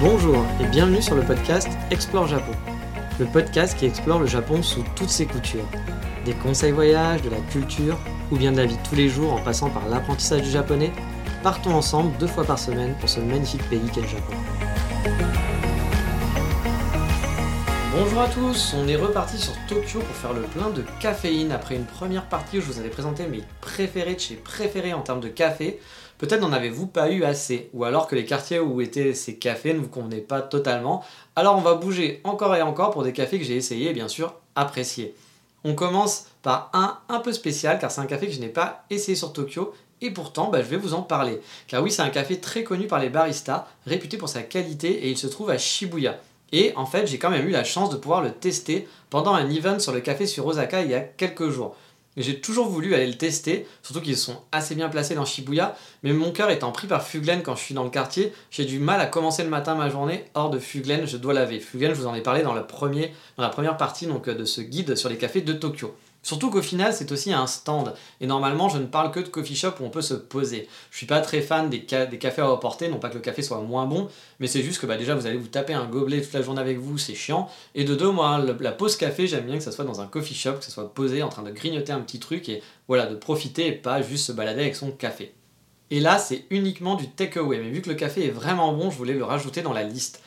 Bonjour et bienvenue sur le podcast Explore Japon. Le podcast qui explore le Japon sous toutes ses coutures. Des conseils voyages, de la culture ou bien de la vie tous les jours en passant par l'apprentissage du japonais, partons ensemble deux fois par semaine pour ce magnifique pays qu'est le Japon. Bonjour à tous, on est reparti sur Tokyo pour faire le plein de caféine après une première partie où je vous avais présenté mes préférés de chez préférés en termes de café. Peut-être n'en avez-vous pas eu assez, ou alors que les quartiers où étaient ces cafés ne vous convenaient pas totalement. Alors on va bouger encore et encore pour des cafés que j'ai essayé et bien sûr appréciés. On commence par un un peu spécial car c'est un café que je n'ai pas essayé sur Tokyo et pourtant bah, je vais vous en parler. Car oui c'est un café très connu par les baristas, réputé pour sa qualité et il se trouve à Shibuya. Et en fait, j'ai quand même eu la chance de pouvoir le tester pendant un event sur le café sur Osaka il y a quelques jours. J'ai toujours voulu aller le tester, surtout qu'ils sont assez bien placés dans Shibuya, mais mon cœur étant pris par Fuglen quand je suis dans le quartier, j'ai du mal à commencer le matin ma journée hors de Fuglen, je dois laver. Fuglen, je vous en ai parlé dans, la première partie donc, de ce guide sur les cafés de Tokyo. Surtout qu'au final, c'est aussi un stand. Et normalement, je ne parle que de coffee shop où on peut se poser. Je suis pas très fan des, cafés à emporter, non pas que le café soit moins bon, mais c'est juste que bah, déjà, vous allez vous taper un gobelet toute la journée avec vous, c'est chiant. Et de deux, moi, la pause café, j'aime bien que ça soit dans un coffee shop, que ça soit posé en train de grignoter un petit truc et voilà, de profiter et pas juste se balader avec son café. Et là, c'est uniquement du takeaway. Mais vu que le café est vraiment bon, je voulais le rajouter dans la liste.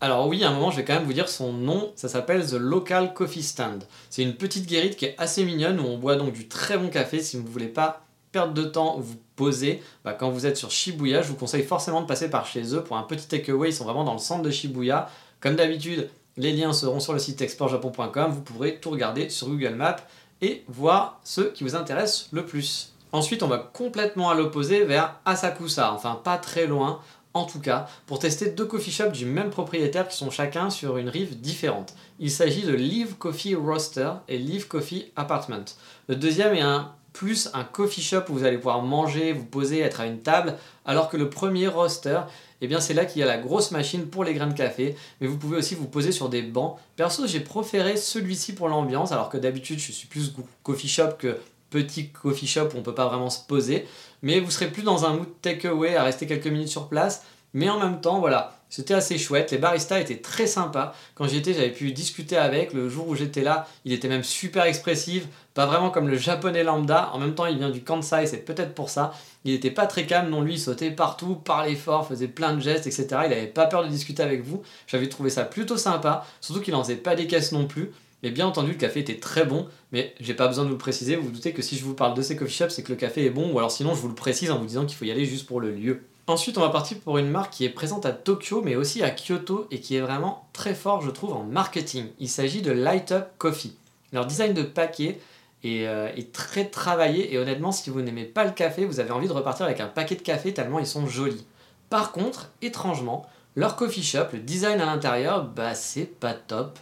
Alors oui, à un moment, je vais quand même vous dire son nom. Ça s'appelle The Local Coffee Stand. C'est une petite guérite qui est assez mignonne où on boit donc du très bon café. Si vous ne voulez pas perdre de temps ou vous poser, bah, quand vous êtes sur Shibuya, je vous conseille forcément de passer par chez eux pour un petit takeaway. Ils sont vraiment dans le centre de Shibuya. Comme d'habitude, les liens seront sur le site exportjapon.com. Vous pourrez tout regarder sur Google Maps et voir ceux qui vous intéressent le plus. Ensuite, on va complètement à l'opposé vers Asakusa, enfin pas très loin, en tout cas, pour tester deux coffee shops du même propriétaire qui sont chacun sur une rive différente. Il s'agit de Live Coffee Roaster et Live Coffee Apartment. Le deuxième est un plus un coffee shop où vous allez pouvoir manger, vous poser, être à une table, alors que le premier roaster, eh bien c'est là qu'il y a la grosse machine pour les grains de café, mais vous pouvez aussi vous poser sur des bancs. Perso, j'ai préféré celui-ci pour l'ambiance, alors que d'habitude je suis plus coffee shop que petit coffee shop où on peut pas vraiment se poser, mais vous serez plus dans un mood takeaway à rester quelques minutes sur place, mais en même temps, voilà, c'était assez chouette. Les baristas étaient très sympas. Quand j'y étais, j'avais pu discuter avec. Le jour où j'étais là, il était même super expressif. Pas vraiment comme le japonais lambda. En même temps, il vient du Kansai, c'est peut-être pour ça. Il était pas très calme, non lui, il sautait partout, parlait fort, faisait plein de gestes, etc. Il avait pas peur de discuter avec vous. J'avais trouvé ça plutôt sympa. Surtout qu'il en faisait pas des caisses non plus. Et bien entendu, le café était très bon, mais j'ai pas besoin de vous le préciser. Vous vous doutez que si je vous parle de ces coffee shops, c'est que le café est bon, ou alors sinon je vous le précise en vous disant qu'il faut y aller juste pour le lieu. Ensuite, on va partir pour une marque qui est présente à Tokyo, mais aussi à Kyoto, et qui est vraiment très fort, je trouve, en marketing. Il s'agit de Light Up Coffee. Leur design de paquet est, euh, est très travaillé, et honnêtement, si vous n'aimez pas le café, vous avez envie de repartir avec un paquet de café tellement ils sont jolis. Par contre, étrangement, leur coffee shop, le design à l'intérieur, bah c'est pas top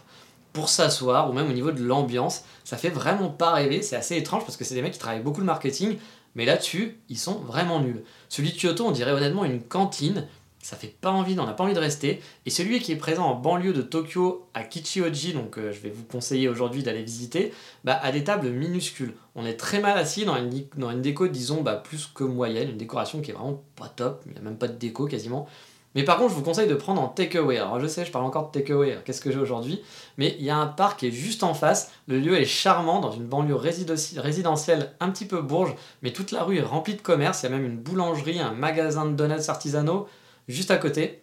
pour s'asseoir ou même au niveau de l'ambiance. Ça fait vraiment pas rêver, c'est assez étrange parce que c'est des mecs qui travaillent beaucoup le marketing, mais là-dessus, ils sont vraiment nuls. Celui de Kyoto, on dirait honnêtement une cantine, ça fait pas envie, on n'a pas envie de rester. Et celui qui est présent en banlieue de Tokyo, à Kichioji, donc euh, je vais vous conseiller aujourd'hui d'aller visiter, bah, a des tables minuscules. On est très mal assis dans une, dans une déco, disons, bah, plus que moyenne, une décoration qui est vraiment pas top, il n'y a même pas de déco quasiment. Mais par contre, je vous conseille de prendre en takeaway. Alors je sais, je parle encore de takeaway, qu'est-ce que j'ai aujourd'hui? Mais il y a un parc qui est juste en face. Le lieu est charmant, dans une banlieue résidentielle un petit peu bourge, mais toute la rue est remplie de commerce. Il y a même une boulangerie, un magasin de donuts artisanaux juste à côté.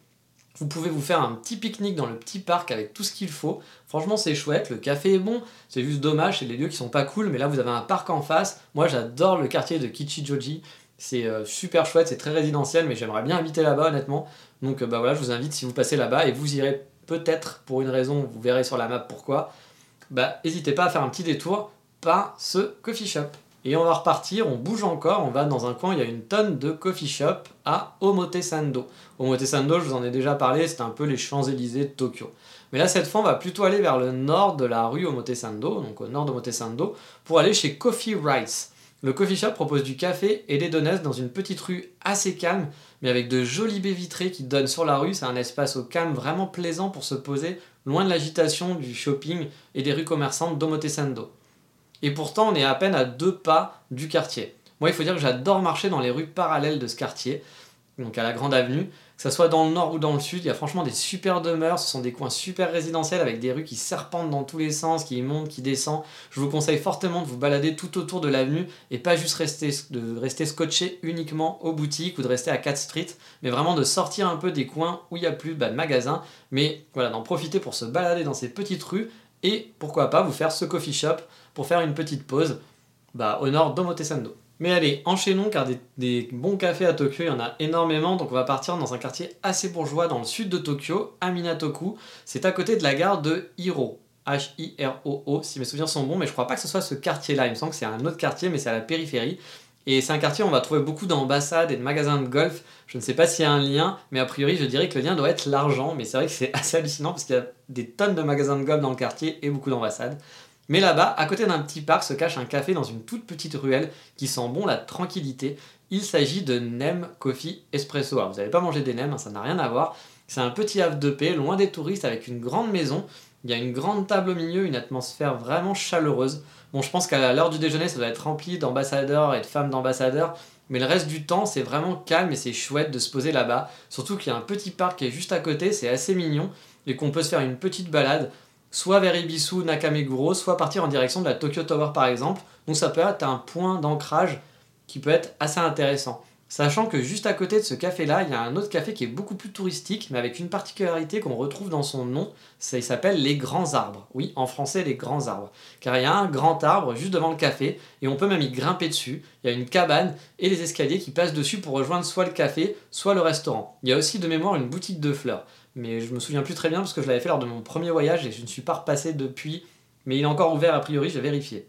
Vous pouvez vous faire un petit pique-nique dans le petit parc avec tout ce qu'il faut. Franchement, c'est chouette. Le café est bon. C'est juste dommage, c'est les lieux qui sont pas cool. Mais là, vous avez un parc en face. Moi, j'adore le quartier de Kichijoji. C'est euh, super chouette, c'est très résidentiel, mais j'aimerais bien habiter là-bas, honnêtement. Donc, euh, bah voilà, je vous invite si vous passez là-bas et vous irez peut-être pour une raison, vous verrez sur la map pourquoi. Bah, n'hésitez pas à faire un petit détour par ce coffee shop. Et on va repartir, on bouge encore, on va dans un coin, il y a une tonne de coffee shop à Omotesando. Omotesando, je vous en ai déjà parlé, c'est un peu les Champs-Élysées de Tokyo. Mais là, cette fois, on va plutôt aller vers le nord de la rue Omotesando, donc au nord d'Omotesando, pour aller chez Coffee Rights. Le coffee shop propose du café et des donuts dans une petite rue assez calme, mais avec de jolies baies vitrées qui donnent sur la rue. C'est un espace au calme vraiment plaisant pour se poser, loin de l'agitation du shopping et des rues commerçantes d'Omotesando. Et pourtant, on est à peine à deux pas du quartier. Moi, il faut dire que j'adore marcher dans les rues parallèles de ce quartier, donc à la Grande Avenue que ce soit dans le nord ou dans le sud, il y a franchement des super demeures, ce sont des coins super résidentiels avec des rues qui serpentent dans tous les sens, qui montent, qui descendent. Je vous conseille fortement de vous balader tout autour de l'avenue et pas juste rester, de rester scotché uniquement aux boutiques ou de rester à 4 Street, mais vraiment de sortir un peu des coins où il n'y a plus de magasins, mais voilà, d'en profiter pour se balader dans ces petites rues et pourquoi pas vous faire ce coffee shop pour faire une petite pause bah, au nord d'Omotesando. Mais allez, enchaînons car des, bons cafés à Tokyo, il y en a énormément. Donc on va partir dans un quartier assez bourgeois dans le sud de Tokyo, à Minatoku. C'est à côté de la gare de Hiro. H-I-R-O-O, si mes souvenirs sont bons, mais je crois pas que ce soit ce quartier-là. Il me semble que c'est un autre quartier, mais c'est à la périphérie. Et c'est un quartier où on va trouver beaucoup d'ambassades et de magasins de golf. Je ne sais pas s'il y a un lien, mais a priori, je dirais que le lien doit être l'argent. Mais c'est vrai que c'est assez hallucinant parce qu'il y a des tonnes de magasins de golf dans le quartier et beaucoup d'ambassades. Mais là-bas, à côté d'un petit parc, se cache un café dans une toute petite ruelle qui sent bon la tranquillité. Il s'agit de Nem Coffee Espresso. Alors, vous n'allez pas manger des nems, hein, ça n'a rien à voir. C'est un petit havre de paix, loin des touristes, avec une grande maison. Il y a une grande table au milieu, une atmosphère vraiment chaleureuse. Bon, je pense qu'à l'heure du déjeuner, ça doit être rempli d'ambassadeurs et de femmes d'ambassadeurs. Mais le reste du temps, c'est vraiment calme et c'est chouette de se poser là-bas. Surtout qu'il y a un petit parc qui est juste à côté, c'est assez mignon. Et qu'on peut se faire une petite balade soit vers Ibisu, Nakameguro, soit partir en direction de la Tokyo Tower par exemple. Donc ça peut être un point d'ancrage qui peut être assez intéressant. Sachant que juste à côté de ce café-là, il y a un autre café qui est beaucoup plus touristique, mais avec une particularité qu'on retrouve dans son nom, ça s'appelle les grands arbres. Oui, en français, les grands arbres. Car il y a un grand arbre juste devant le café, et on peut même y grimper dessus. Il y a une cabane et les escaliers qui passent dessus pour rejoindre soit le café, soit le restaurant. Il y a aussi de mémoire une boutique de fleurs mais je me souviens plus très bien parce que je l'avais fait lors de mon premier voyage et je ne suis pas repassé depuis, mais il est encore ouvert a priori, j'ai vérifié.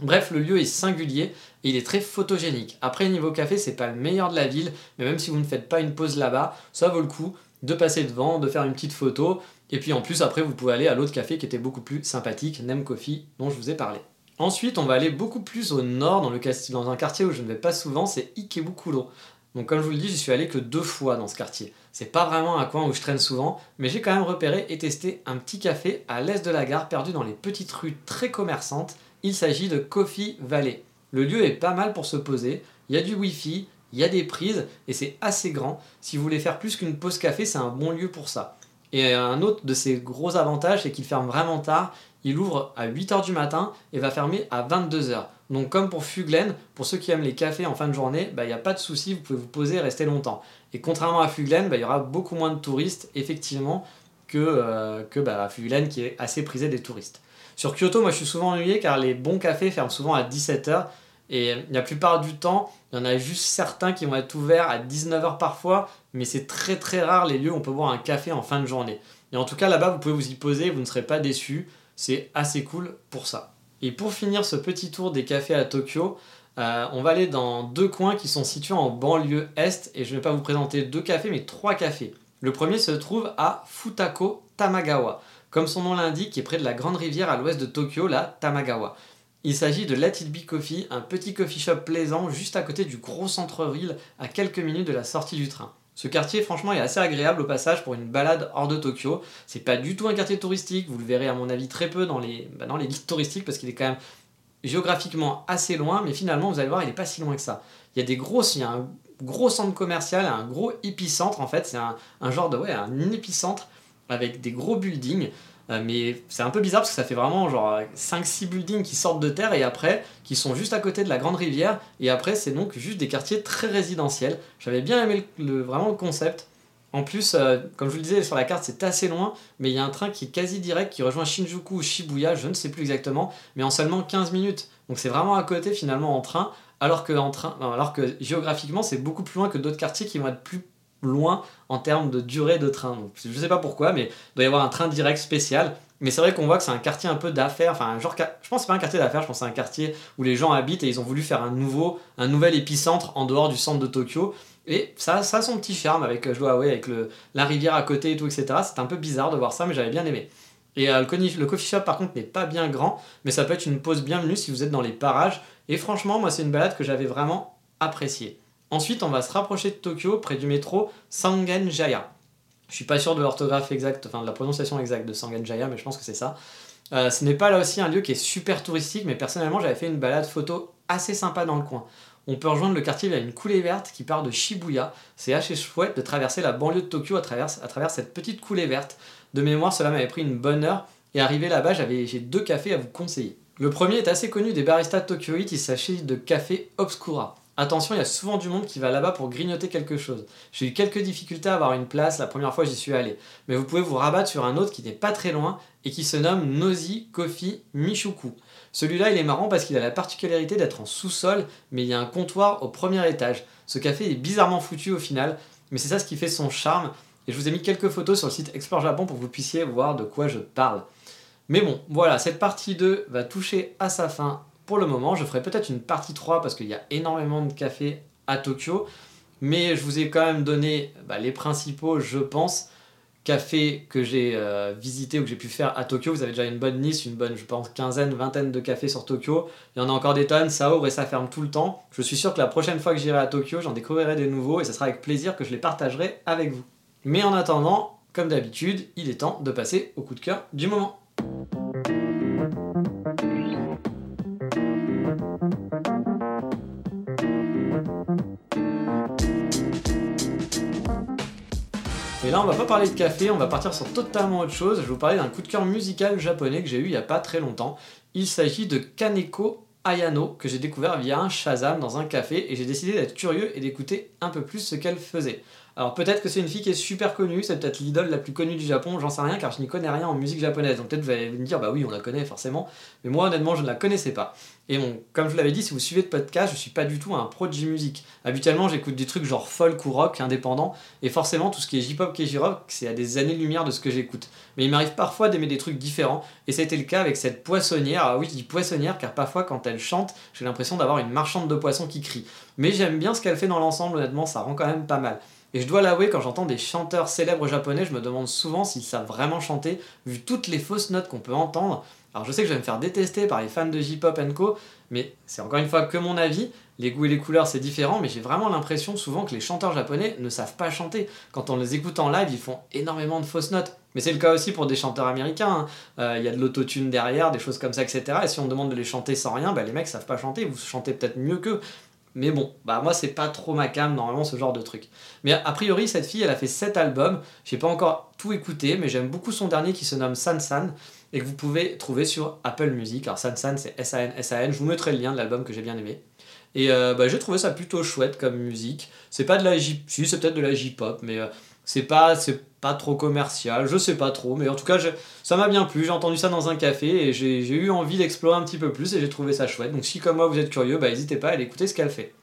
Bref, le lieu est singulier et il est très photogénique. Après, niveau café, c'est pas le meilleur de la ville, mais même si vous ne faites pas une pause là-bas, ça vaut le coup de passer devant, de faire une petite photo, et puis en plus, après, vous pouvez aller à l'autre café qui était beaucoup plus sympathique, Nem Coffee, dont je vous ai parlé. Ensuite, on va aller beaucoup plus au nord, dans, le, dans un quartier où je ne vais pas souvent, c'est Ikebukuro. Donc comme je vous le dis, j'y suis allé que deux fois dans ce quartier. C'est pas vraiment un coin où je traîne souvent, mais j'ai quand même repéré et testé un petit café à l'est de la gare perdu dans les petites rues très commerçantes. Il s'agit de Coffee Valley. Le lieu est pas mal pour se poser, il y a du wifi, il y a des prises et c'est assez grand. Si vous voulez faire plus qu'une pause café, c'est un bon lieu pour ça. Et un autre de ses gros avantages, c'est qu'il ferme vraiment tard. Il ouvre à 8h du matin et va fermer à 22h. Donc comme pour Fuglen, pour ceux qui aiment les cafés en fin de journée, bah, il n'y a pas de souci, vous pouvez vous poser et rester longtemps. Et contrairement à Fuglen, bah, il y aura beaucoup moins de touristes, effectivement, que, euh, que bah, Fuglen qui est assez prisé des touristes. Sur Kyoto, moi je suis souvent ennuyé car les bons cafés ferment souvent à 17h. Et la plupart du temps, il y en a juste certains qui vont être ouverts à 19h parfois, mais c'est très très rare les lieux où on peut boire un café en fin de journée. Et en tout cas, là-bas, vous pouvez vous y poser, vous ne serez pas déçus. C'est assez cool pour ça. Et pour finir ce petit tour des cafés à Tokyo, euh, on va aller dans deux coins qui sont situés en banlieue est, et je ne vais pas vous présenter deux cafés, mais trois cafés. Le premier se trouve à Futako Tamagawa, comme son nom l'indique, qui est près de la grande rivière à l'ouest de Tokyo, la Tamagawa. Il s'agit de Let It Coffee, un petit coffee shop plaisant juste à côté du gros centre-ville, à quelques minutes de la sortie du train. Ce quartier, franchement, est assez agréable au passage pour une balade hors de Tokyo. C'est pas du tout un quartier touristique, vous le verrez à mon avis très peu dans les, bah, dans les touristiques parce qu'il est quand même géographiquement assez loin, mais finalement, vous allez voir, il est pas si loin que ça. Il y a des grosses, il y a un gros centre commercial, un gros épicentre en fait, c'est un, genre de, ouais, un épicentre avec des gros buildings. Euh, mais c'est un peu bizarre parce que ça fait vraiment genre 5-6 buildings qui sortent de terre et après qui sont juste à côté de la grande rivière et après c'est donc juste des quartiers très résidentiels. J'avais bien aimé le, vraiment le concept. En plus, euh, comme je vous le disais sur la carte, c'est assez loin, mais il y a un train qui est quasi direct qui rejoint Shinjuku ou Shibuya, je ne sais plus exactement, mais en seulement 15 minutes. Donc c'est vraiment à côté finalement en train, alors que, géographiquement c'est beaucoup plus loin que d'autres quartiers qui vont être plus loin en termes de durée de train. Je ne sais pas pourquoi, mais il doit y avoir un train direct spécial. Mais c'est vrai qu'on voit que c'est un quartier un peu d'affaires. Enfin, genre, je pense que c'est pas un quartier d'affaires, je pense que c'est un quartier où les gens habitent et ils ont voulu faire un nouveau, un nouvel épicentre en dehors du centre de Tokyo. Et ça, ça a son petit charme avec, je dois avouer, avec la rivière à côté et tout, etc. C'est un peu bizarre de voir ça, mais j'avais bien aimé. Et euh, le, le, coffee shop, par contre, n'est pas bien grand, mais ça peut être une pause bienvenue si vous êtes dans les parages. Et franchement, moi, c'est une balade que j'avais vraiment appréciée. Ensuite, on va se rapprocher de Tokyo, près du métro Sangenjaya. Je suis pas sûr de l'orthographe exacte, enfin de la prononciation exacte de Sangenjaya, mais je pense que c'est ça. Euh, ce n'est pas là aussi un lieu qui est super touristique, mais personnellement, j'avais fait une balade photo assez sympa dans le coin. On peut rejoindre le quartier via une coulée verte qui part de Shibuya. C'est assez chouette de traverser la banlieue de Tokyo à travers, cette petite coulée verte. De mémoire, cela m'avait pris une bonne heure. Et arrivé là-bas, j'ai deux cafés à vous conseiller. Le premier est assez connu des baristas de Tokyo il s'agit de Café Obscura. Attention, il y a souvent du monde qui va là-bas pour grignoter quelque chose. J'ai eu quelques difficultés à avoir une place la première fois j'y suis allé, mais vous pouvez vous rabattre sur un autre qui n'est pas très loin et qui se nomme Nozi Coffee Michuku. Celui-là, il est marrant parce qu'il a la particularité d'être en sous-sol, mais il y a un comptoir au premier étage. Ce café est bizarrement foutu au final, mais c'est ça ce qui fait son charme. Et je vous ai mis quelques photos sur le site Explore Japon pour que vous puissiez voir de quoi je parle. Mais bon, voilà, cette partie 2 va toucher à sa fin pour le moment. Je ferai peut-être une partie 3 parce qu'il y a énormément de cafés à Tokyo. Mais je vous ai quand même donné bah, les principaux, je pense, cafés que j'ai euh, visités ou que j'ai pu faire à Tokyo. Vous avez déjà une bonne liste, une bonne, je pense, quinzaine, vingtaine de cafés sur Tokyo. Il y en a encore des tonnes, ça ouvre et ça ferme tout le temps. Je suis sûr que la prochaine fois que j'irai à Tokyo, j'en découvrirai des nouveaux et ce sera avec plaisir que je les partagerai avec vous. Mais en attendant, comme d'habitude, il est temps de passer au coup de cœur du moment. On va pas parler de café, on va partir sur totalement autre chose. Je vais vous parler d'un coup de cœur musical japonais que j'ai eu il y a pas très longtemps. Il s'agit de Kaneko Ayano que j'ai découvert via un Shazam dans un café et j'ai décidé d'être curieux et d'écouter un peu plus ce qu'elle faisait. Alors peut-être que c'est une fille qui est super connue, c'est peut-être l'idole la plus connue du Japon, j'en sais rien car je n'y connais rien en musique japonaise. Donc peut-être vous allez me dire bah oui on la connaît forcément, mais moi honnêtement je ne la connaissais pas. Et bon, comme je vous l'avais dit, si vous suivez le podcast, je suis pas du tout un pro de J-music. Habituellement j'écoute des trucs genre folk ou rock indépendant, et forcément tout ce qui est J-pop, et J-rock, c'est à des années-lumière de ce que j'écoute. Mais il m'arrive parfois d'aimer des trucs différents, et ça a été le cas avec cette poissonnière. Alors oui je dis poissonnière car parfois quand elle chante, j'ai l'impression d'avoir une marchande de poissons qui crie. Mais j'aime bien ce qu'elle fait dans l'ensemble, honnêtement ça rend quand même pas mal. Et je dois l'avouer, quand j'entends des chanteurs célèbres japonais, je me demande souvent s'ils savent vraiment chanter, vu toutes les fausses notes qu'on peut entendre. Alors je sais que je vais me faire détester par les fans de J-pop co, mais c'est encore une fois que mon avis. Les goûts et les couleurs c'est différent, mais j'ai vraiment l'impression souvent que les chanteurs japonais ne savent pas chanter. Quand on les écoute en live, ils font énormément de fausses notes. Mais c'est le cas aussi pour des chanteurs américains. Hein. Euh, il y a de l'autotune derrière, des choses comme ça, etc. Et si on demande de les chanter sans rien, bah, les mecs savent pas chanter. Vous chantez peut-être mieux qu'eux. Mais bon, bah moi c'est pas trop ma cam normalement ce genre de truc. Mais a priori cette fille elle a fait 7 albums, j'ai pas encore tout écouté mais j'aime beaucoup son dernier qui se nomme San San et que vous pouvez trouver sur Apple Music. Alors San San c'est S-A-N S-A-N, je vous mettrai le lien de l'album que j'ai bien aimé. Et euh, bah, j'ai trouvé ça plutôt chouette comme musique. C'est pas de la J... Si c'est peut-être de la J-pop mais euh, c'est pas, c'est pas trop commercial, je sais pas trop, mais en tout cas, ça m'a bien plu. J'ai entendu ça dans un café et j'ai eu envie d'explorer un petit peu plus et j'ai trouvé ça chouette. Donc, si comme moi vous êtes curieux, bah, n'hésitez pas à aller écouter ce qu'elle fait.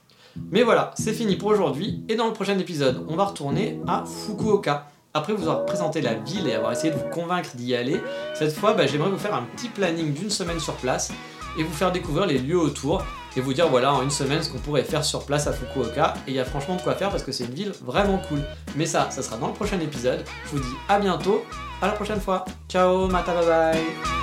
Mais voilà, c'est fini pour aujourd'hui et dans le prochain épisode, on va retourner à Fukuoka. Après vous avoir présenté la ville et avoir essayé de vous convaincre d'y aller, cette fois bah, j'aimerais vous faire un petit planning d'une semaine sur place et vous faire découvrir les lieux autour et vous dire voilà en une semaine ce qu'on pourrait faire sur place à Fukuoka. Et il y a franchement de quoi faire parce que c'est une ville vraiment cool. Mais ça, ça sera dans le prochain épisode. Je vous dis à bientôt, à la prochaine fois. Ciao, mata bye bye